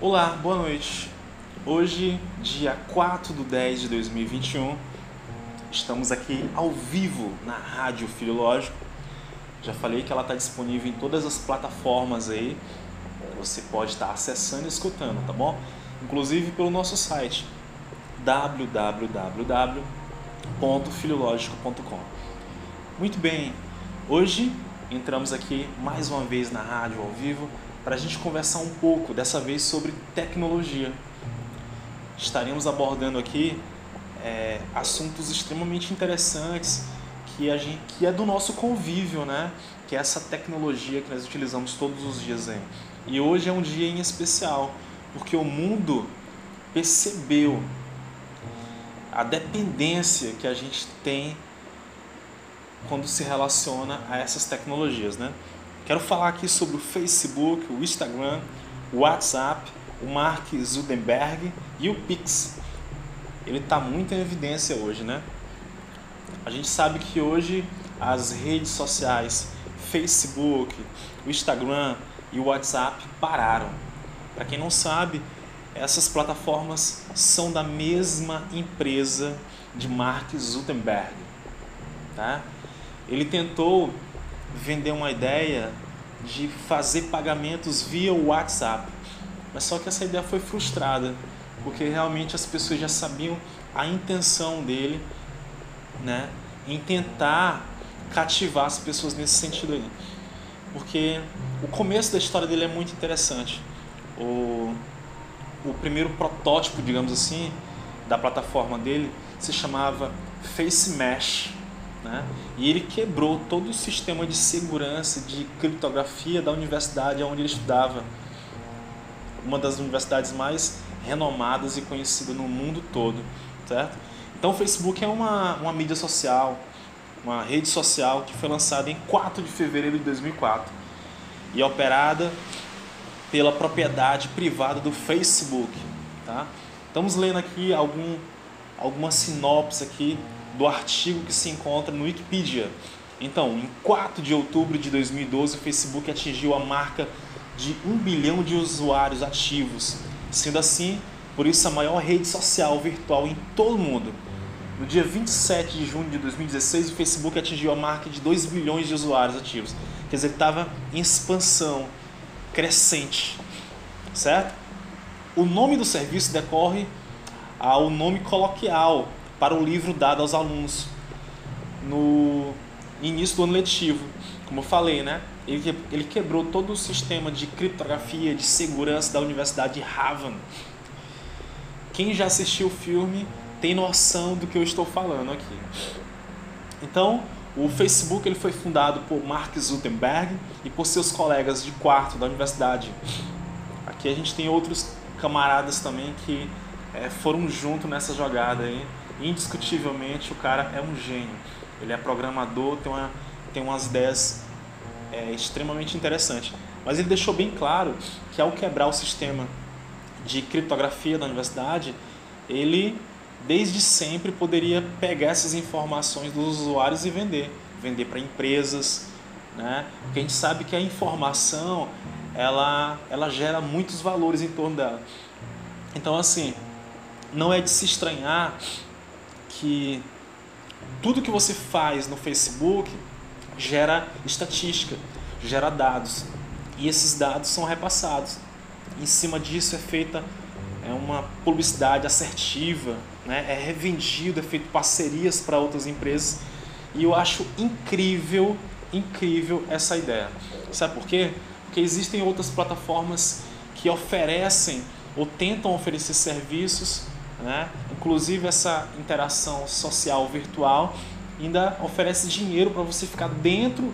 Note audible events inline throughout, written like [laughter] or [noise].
Olá, boa noite. Hoje, dia 4 de 10 de 2021, estamos aqui ao vivo na Rádio Filológico. Já falei que ela está disponível em todas as plataformas aí. Você pode estar acessando e escutando, tá bom? Inclusive pelo nosso site www.filológico.com. Muito bem, hoje entramos aqui mais uma vez na rádio ao vivo para a gente conversar um pouco, dessa vez sobre tecnologia. Estaremos abordando aqui é, assuntos extremamente interessantes que, a gente, que é do nosso convívio, né? que é essa tecnologia que nós utilizamos todos os dias. Aí. E hoje é um dia em especial, porque o mundo percebeu a dependência que a gente tem quando se relaciona a essas tecnologias, né? Quero falar aqui sobre o Facebook, o Instagram, o WhatsApp, o Mark Zuckerberg e o Pix. Ele está muito em evidência hoje, né? A gente sabe que hoje as redes sociais, Facebook, o Instagram e o WhatsApp pararam. Para quem não sabe, essas plataformas são da mesma empresa de Mark Zuckerberg. Tá? Ele tentou vender uma ideia de fazer pagamentos via WhatsApp. Mas só que essa ideia foi frustrada, porque realmente as pessoas já sabiam a intenção dele, né, em tentar cativar as pessoas nesse sentido aí. Porque o começo da história dele é muito interessante. O, o primeiro protótipo, digamos assim, da plataforma dele se chamava Face Mesh né? E ele quebrou todo o sistema de segurança, de criptografia da universidade onde ele estudava. Uma das universidades mais renomadas e conhecidas no mundo todo. Certo? Então o Facebook é uma, uma mídia social, uma rede social que foi lançada em 4 de fevereiro de 2004 e é operada pela propriedade privada do Facebook. Tá? Estamos lendo aqui algum, alguma sinopse aqui do artigo que se encontra no Wikipedia. Então, em 4 de outubro de 2012, o Facebook atingiu a marca de 1 bilhão de usuários ativos, sendo assim, por isso, a maior rede social virtual em todo o mundo. No dia 27 de junho de 2016, o Facebook atingiu a marca de 2 bilhões de usuários ativos. Quer dizer, estava em expansão, crescente, certo? O nome do serviço decorre ao nome coloquial para o livro dado aos alunos no início do ano letivo. Como eu falei, né? Ele, quebrou todo o sistema de criptografia, de segurança da Universidade de Harvard. Quem já assistiu o filme tem noção do que eu estou falando aqui. Então, o Facebook ele foi fundado por Mark Zuckerberg e por seus colegas de quarto da universidade. Aqui a gente tem outros camaradas também que é, foram junto nessa jogada aí indiscutivelmente o cara é um gênio. Ele é programador, tem, uma, tem umas ideias é, extremamente interessantes. Mas ele deixou bem claro que ao quebrar o sistema de criptografia da universidade, ele desde sempre poderia pegar essas informações dos usuários e vender, vender para empresas, né? Porque a gente sabe que a informação ela ela gera muitos valores em torno dela. Então assim, não é de se estranhar que tudo que você faz no Facebook gera estatística, gera dados. E esses dados são repassados. Em cima disso é feita é uma publicidade assertiva, né? é revendido, é feito parcerias para outras empresas. E eu acho incrível, incrível essa ideia. Sabe por quê? Porque existem outras plataformas que oferecem ou tentam oferecer serviços né? Inclusive essa interação social virtual ainda oferece dinheiro para você ficar dentro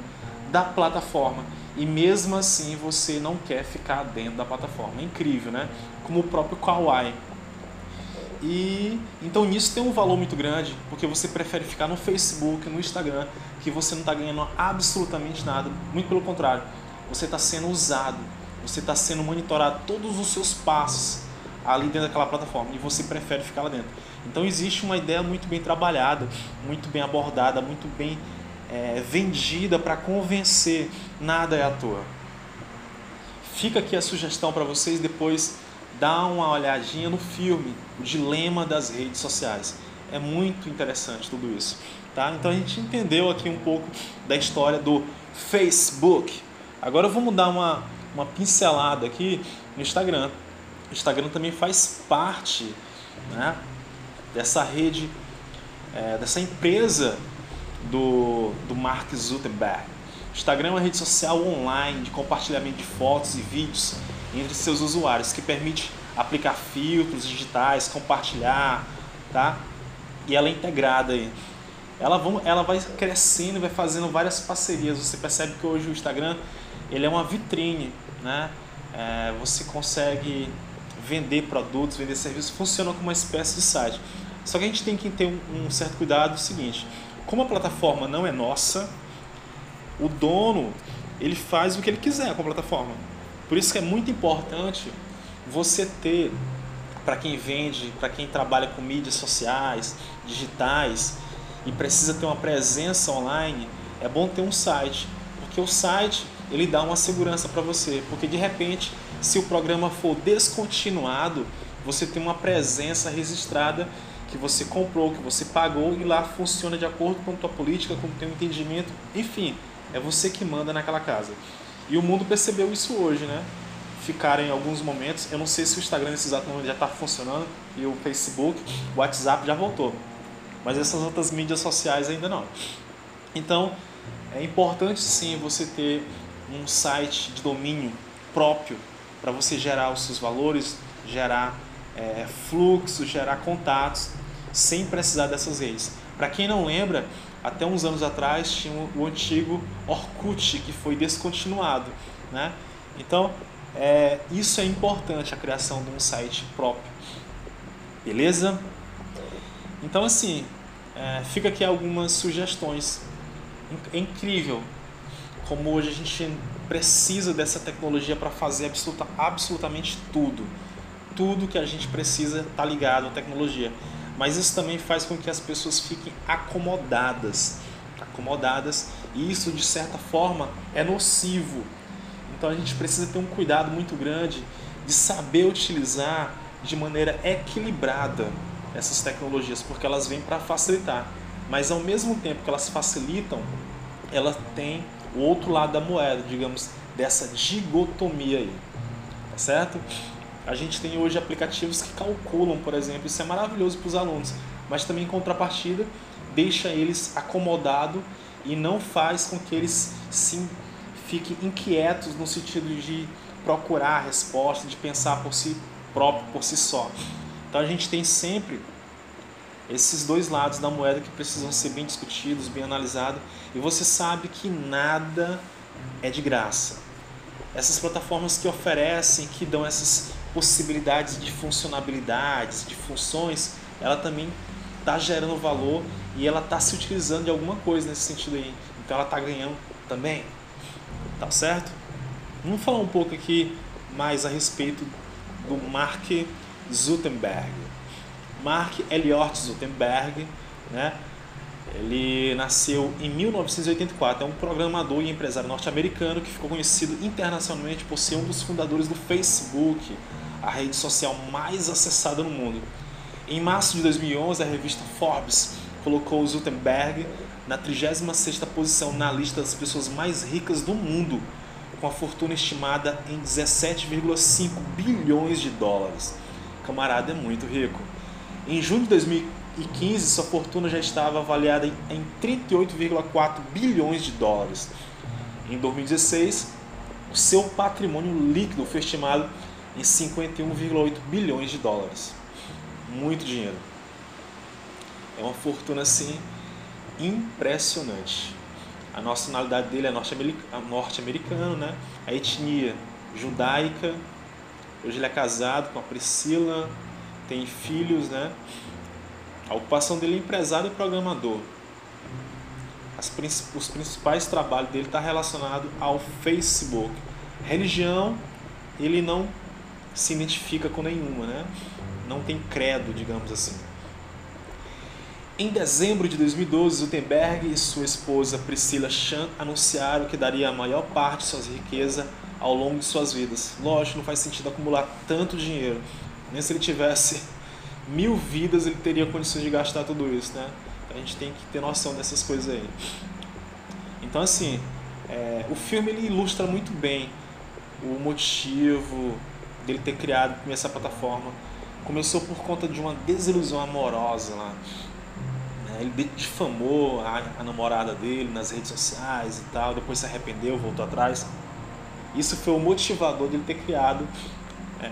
da plataforma e mesmo assim você não quer ficar dentro da plataforma. É incrível, né? Como o próprio Kawaii. E então nisso tem um valor muito grande, porque você prefere ficar no Facebook, no Instagram, que você não está ganhando absolutamente nada. Muito pelo contrário, você está sendo usado, você está sendo monitorado todos os seus passos ali dentro daquela plataforma e você prefere ficar lá dentro. Então existe uma ideia muito bem trabalhada, muito bem abordada, muito bem é, vendida para convencer. Nada é à toa. Fica aqui a sugestão para vocês depois dá uma olhadinha no filme O Dilema das Redes Sociais. É muito interessante tudo isso. Tá? Então a gente entendeu aqui um pouco da história do Facebook. Agora vamos dar uma, uma pincelada aqui no Instagram. Instagram também faz parte né, dessa rede, é, dessa empresa do, do Mark Zuckerberg. Instagram é uma rede social online de compartilhamento de fotos e vídeos entre seus usuários, que permite aplicar filtros digitais, compartilhar, tá? E ela é integrada aí. Ela, vão, ela vai crescendo vai fazendo várias parcerias. Você percebe que hoje o Instagram ele é uma vitrine, né? É, você consegue vender produtos, vender serviços, funciona como uma espécie de site. Só que a gente tem que ter um, um certo cuidado, é o seguinte, como a plataforma não é nossa, o dono ele faz o que ele quiser com a plataforma. Por isso que é muito importante você ter, para quem vende, para quem trabalha com mídias sociais, digitais e precisa ter uma presença online, é bom ter um site, porque o site ele dá uma segurança para você, porque de repente, se o programa for descontinuado, você tem uma presença registrada que você comprou, que você pagou e lá funciona de acordo com a tua política, com o teu entendimento, enfim, é você que manda naquela casa. E o mundo percebeu isso hoje, né? Ficaram em alguns momentos, eu não sei se o Instagram nesse exato momento já está funcionando e o Facebook, o WhatsApp já voltou, mas essas outras mídias sociais ainda não. Então, é importante sim você ter um site de domínio próprio para você gerar os seus valores, gerar é, fluxo, gerar contatos, sem precisar dessas redes. Para quem não lembra, até uns anos atrás tinha o antigo Orkut que foi descontinuado, né? Então é, isso é importante a criação de um site próprio, beleza? Então assim é, fica aqui algumas sugestões. É incrível como hoje a gente precisa dessa tecnologia para fazer absoluta, absolutamente tudo. Tudo que a gente precisa está ligado à tecnologia. Mas isso também faz com que as pessoas fiquem acomodadas. Acomodadas. E isso, de certa forma, é nocivo. Então a gente precisa ter um cuidado muito grande de saber utilizar de maneira equilibrada essas tecnologias, porque elas vêm para facilitar. Mas ao mesmo tempo que elas facilitam, elas têm o outro lado da moeda, digamos, dessa digotomia aí. Tá certo? A gente tem hoje aplicativos que calculam, por exemplo, isso é maravilhoso para os alunos, mas também em contrapartida deixa eles acomodados e não faz com que eles sim fiquem inquietos no sentido de procurar a resposta, de pensar por si próprio, por si só. Então a gente tem sempre esses dois lados da moeda que precisam ser bem discutidos, bem analisados, e você sabe que nada é de graça. Essas plataformas que oferecem, que dão essas possibilidades de funcionalidades, de funções, ela também está gerando valor e ela está se utilizando de alguma coisa nesse sentido aí. Então ela está ganhando também. Tá certo? Vamos falar um pouco aqui mais a respeito do Mark Zuckerberg. Mark Elliott Zuckerberg, né? Ele nasceu em 1984, é um programador e empresário norte-americano que ficou conhecido internacionalmente por ser um dos fundadores do Facebook, a rede social mais acessada no mundo. Em março de 2011, a revista Forbes colocou Zuckerberg na 36ª posição na lista das pessoas mais ricas do mundo, com a fortuna estimada em 17,5 bilhões de dólares. O camarada é muito rico. Em junho de 2015, sua fortuna já estava avaliada em 38,4 bilhões de dólares. Em 2016, o seu patrimônio líquido foi estimado em 51,8 bilhões de dólares. Muito dinheiro. É uma fortuna assim impressionante. A nacionalidade dele é norte-americano, né? A etnia judaica. Hoje ele é casado com a Priscila, tem filhos, né? A ocupação dele é empresário e programador. As, os principais trabalhos dele estão tá relacionados ao Facebook. Religião, ele não se identifica com nenhuma, né? Não tem credo, digamos assim. Em dezembro de 2012, Gutenberg e sua esposa Priscila Chan anunciaram que daria a maior parte de suas riquezas ao longo de suas vidas. Lógico, não faz sentido acumular tanto dinheiro. Nem se ele tivesse mil vidas, ele teria condições de gastar tudo isso, né? A gente tem que ter noção dessas coisas aí. Então, assim, é, o filme ele ilustra muito bem o motivo dele ter criado essa plataforma. Começou por conta de uma desilusão amorosa lá. Né? Ele difamou a, a namorada dele nas redes sociais e tal, depois se arrependeu, voltou atrás. Isso foi o motivador dele ter criado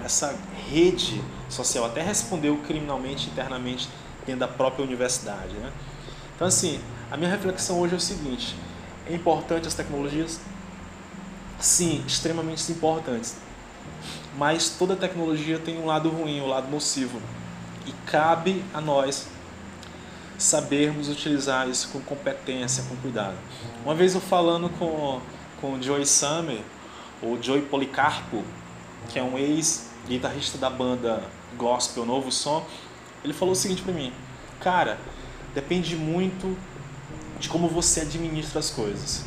essa rede social, até respondeu criminalmente internamente dentro da própria universidade. Né? Então, assim, a minha reflexão hoje é o seguinte: é importante as tecnologias? Sim, extremamente importantes. Mas toda tecnologia tem um lado ruim, um lado nocivo. E cabe a nós sabermos utilizar isso com competência, com cuidado. Uma vez eu falando com, com o Joey Summer, ou Joey Policarpo, que é um ex-guitarrista da banda Gospel Novo Som, ele falou o seguinte para mim: Cara, depende muito de como você administra as coisas.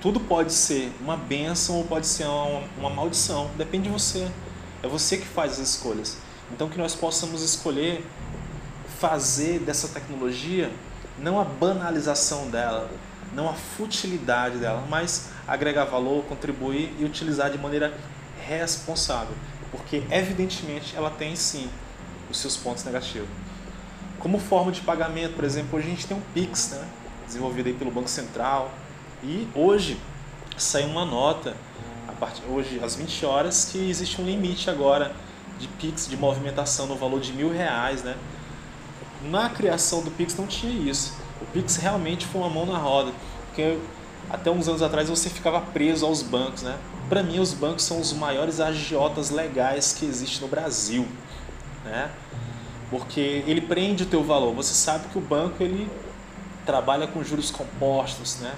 Tudo pode ser uma benção ou pode ser uma, uma maldição, depende de você. É você que faz as escolhas. Então que nós possamos escolher fazer dessa tecnologia não a banalização dela, não a futilidade dela, mas agregar valor, contribuir e utilizar de maneira responsável, porque evidentemente ela tem sim os seus pontos negativos. Como forma de pagamento, por exemplo, hoje a gente tem um Pix, né? desenvolvido aí pelo Banco Central, e hoje saiu uma nota, a partir, hoje às 20 horas, que existe um limite agora de Pix, de movimentação no valor de mil reais, né? Na criação do Pix não tinha isso. O Pix realmente foi uma mão na roda, porque até uns anos atrás você ficava preso aos bancos, né? Para mim, os bancos são os maiores agiotas legais que existe no Brasil, né? Porque ele prende o teu valor. Você sabe que o banco ele trabalha com juros compostos, né?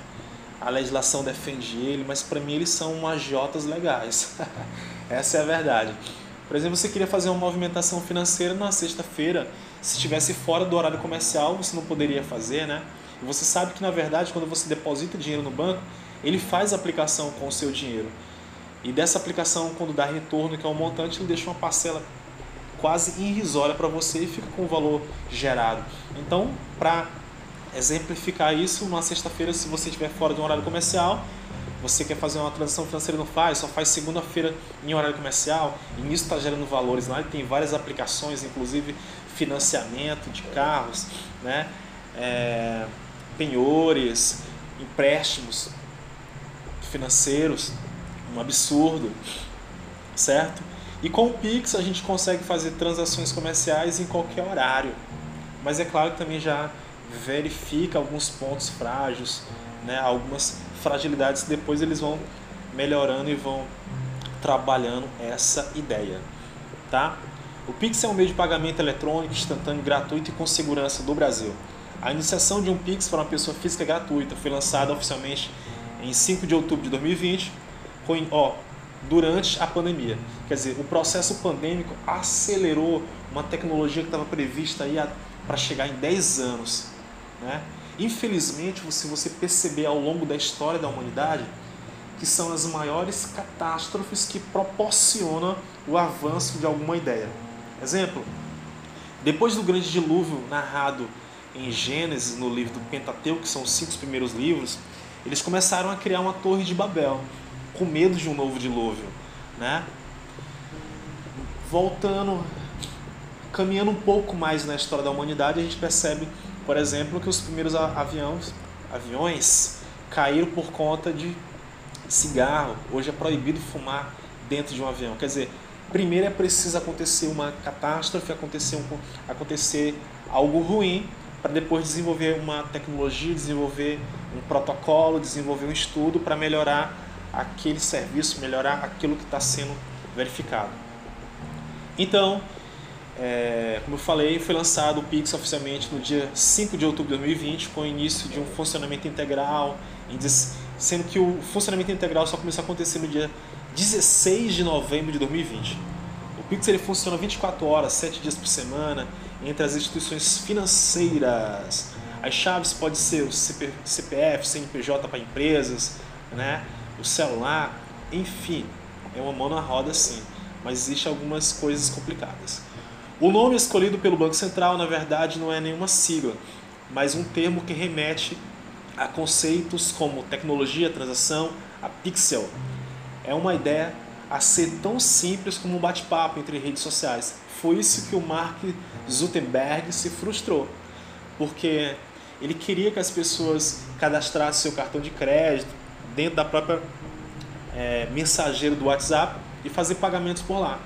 A legislação defende ele, mas para mim eles são agiotas legais. [laughs] Essa é a verdade. Por exemplo, você queria fazer uma movimentação financeira na sexta-feira, se estivesse fora do horário comercial, você não poderia fazer, né? E você sabe que na verdade, quando você deposita dinheiro no banco, ele faz aplicação com o seu dinheiro. E dessa aplicação, quando dá retorno, que é um montante, ele deixa uma parcela quase irrisória para você e fica com o valor gerado. Então, para exemplificar isso, uma sexta-feira, se você estiver fora de um horário comercial, você quer fazer uma transação financeira não faz, só faz segunda-feira em horário comercial, e nisso está gerando valores lá, e tem várias aplicações, inclusive financiamento de carros, né? É, penhores, empréstimos financeiros, um absurdo, certo? E com o Pix a gente consegue fazer transações comerciais em qualquer horário, mas é claro que também já verifica alguns pontos frágeis, né? algumas fragilidades depois eles vão melhorando e vão trabalhando essa ideia, tá? O Pix é um meio de pagamento eletrônico, instantâneo, gratuito e com segurança do Brasil. A iniciação de um Pix para uma pessoa física é gratuita foi lançada oficialmente em 5 de outubro de 2020, com, ó, durante a pandemia. Quer dizer, o processo pandêmico acelerou uma tecnologia que estava prevista aí para chegar em 10 anos. Né? Infelizmente, se você perceber ao longo da história da humanidade, que são as maiores catástrofes que proporcionam o avanço de alguma ideia. Exemplo, depois do grande dilúvio narrado em Gênesis, no livro do Pentateuco, que são os cinco primeiros livros, eles começaram a criar uma torre de Babel, com medo de um novo dilúvio. Né? Voltando, caminhando um pouco mais na história da humanidade, a gente percebe, por exemplo, que os primeiros aviões, aviões caíram por conta de cigarro. Hoje é proibido fumar dentro de um avião. Quer dizer, primeiro é preciso acontecer uma catástrofe, acontecer, um, acontecer algo ruim, para depois desenvolver uma tecnologia, desenvolver um protocolo, desenvolver um estudo para melhorar aquele serviço, melhorar aquilo que está sendo verificado. Então, é, como eu falei, foi lançado o Pix oficialmente no dia 5 de outubro de 2020, com o início de um funcionamento integral, sendo que o funcionamento integral só começou a acontecer no dia 16 de novembro de 2020. O Pix ele funciona 24 horas, 7 dias por semana, entre as instituições financeiras. As chaves podem ser o CPF, CNPJ para empresas, né? O celular, Enfim, é uma mão na roda sim, mas existe algumas coisas complicadas. O nome escolhido pelo Banco Central, na verdade, não é nenhuma sigla, mas um termo que remete a conceitos como tecnologia, transação, a pixel. É uma ideia a ser tão simples como um bate-papo entre redes sociais. Foi isso que o Mark Zuckerberg se frustrou, porque ele queria que as pessoas cadastrassem seu cartão de crédito dentro da própria é, mensageiro do WhatsApp e fazer pagamentos por lá.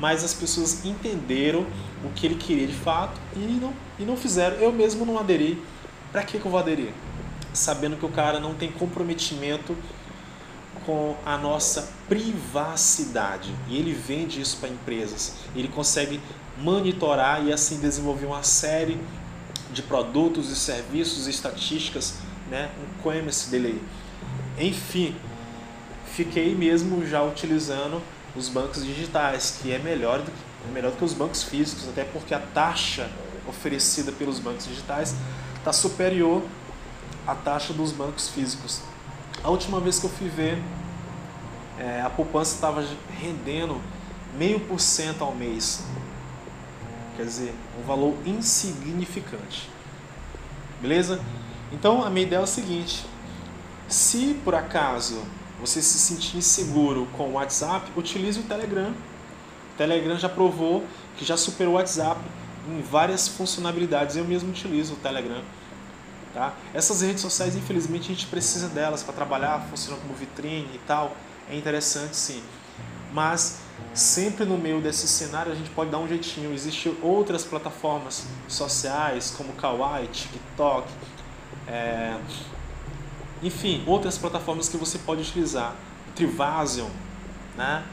Mas as pessoas entenderam o que ele queria de fato e não, e não fizeram. Eu mesmo não aderi. Para que, que eu vou aderir? Sabendo que o cara não tem comprometimento com a nossa privacidade. E ele vende isso para empresas. Ele consegue monitorar e assim desenvolver uma série de produtos e serviços e estatísticas, né? um commerce dele aí. Enfim, fiquei mesmo já utilizando os bancos digitais, que é melhor do que, é melhor do que os bancos físicos, até porque a taxa oferecida pelos bancos digitais está superior à taxa dos bancos físicos. A última vez que eu fui ver, é, a poupança estava rendendo meio por cento ao mês. Quer dizer, um valor insignificante. Beleza? Então a minha ideia é o seguinte: se por acaso você se sentir inseguro com o WhatsApp, utilize o Telegram. O Telegram já provou que já superou o WhatsApp em várias funcionalidades. Eu mesmo utilizo o Telegram. Tá? Essas redes sociais, infelizmente, a gente precisa delas para trabalhar, funcionam como vitrine e tal. É interessante sim. Mas sempre no meio desse cenário a gente pode dar um jeitinho. Existem outras plataformas sociais como Kawaii, TikTok, é... enfim, outras plataformas que você pode utilizar. Trivasion, né?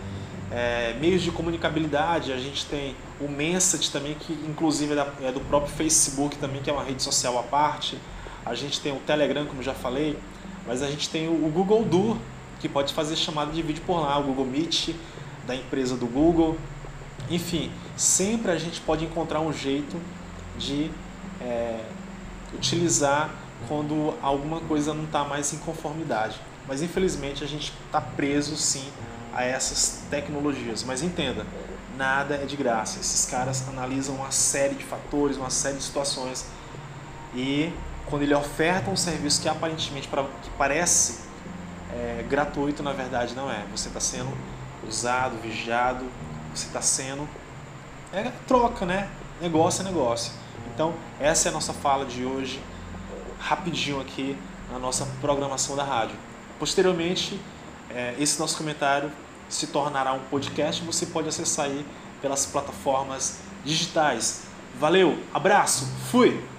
É, meios de comunicabilidade, a gente tem o Message também, que inclusive é, da, é do próprio Facebook também, que é uma rede social à parte. A gente tem o Telegram, como já falei, mas a gente tem o, o Google Duo, que pode fazer chamada de vídeo por lá, o Google Meet da empresa do Google. Enfim, sempre a gente pode encontrar um jeito de é, utilizar quando alguma coisa não está mais em conformidade. Mas infelizmente a gente está preso sim a essas tecnologias. Mas entenda, nada é de graça. Esses caras analisam uma série de fatores, uma série de situações e quando ele oferta um serviço que aparentemente que parece é, gratuito, na verdade não é. Você está sendo usado, vigiado, você está sendo. É troca, né? Negócio é negócio. Então, essa é a nossa fala de hoje, rapidinho aqui na nossa programação da rádio. Posteriormente, é, esse nosso comentário se tornará um podcast. Você pode acessar aí pelas plataformas digitais. Valeu, abraço, fui!